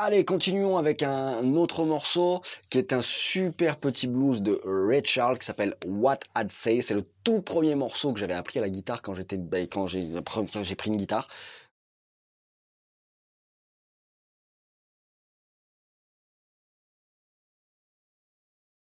Allez, continuons avec un autre morceau qui est un super petit blues de Ray Charles qui s'appelle What I'd Say. C'est le tout premier morceau que j'avais appris à la guitare quand j'étais ben, quand j'ai pris une guitare.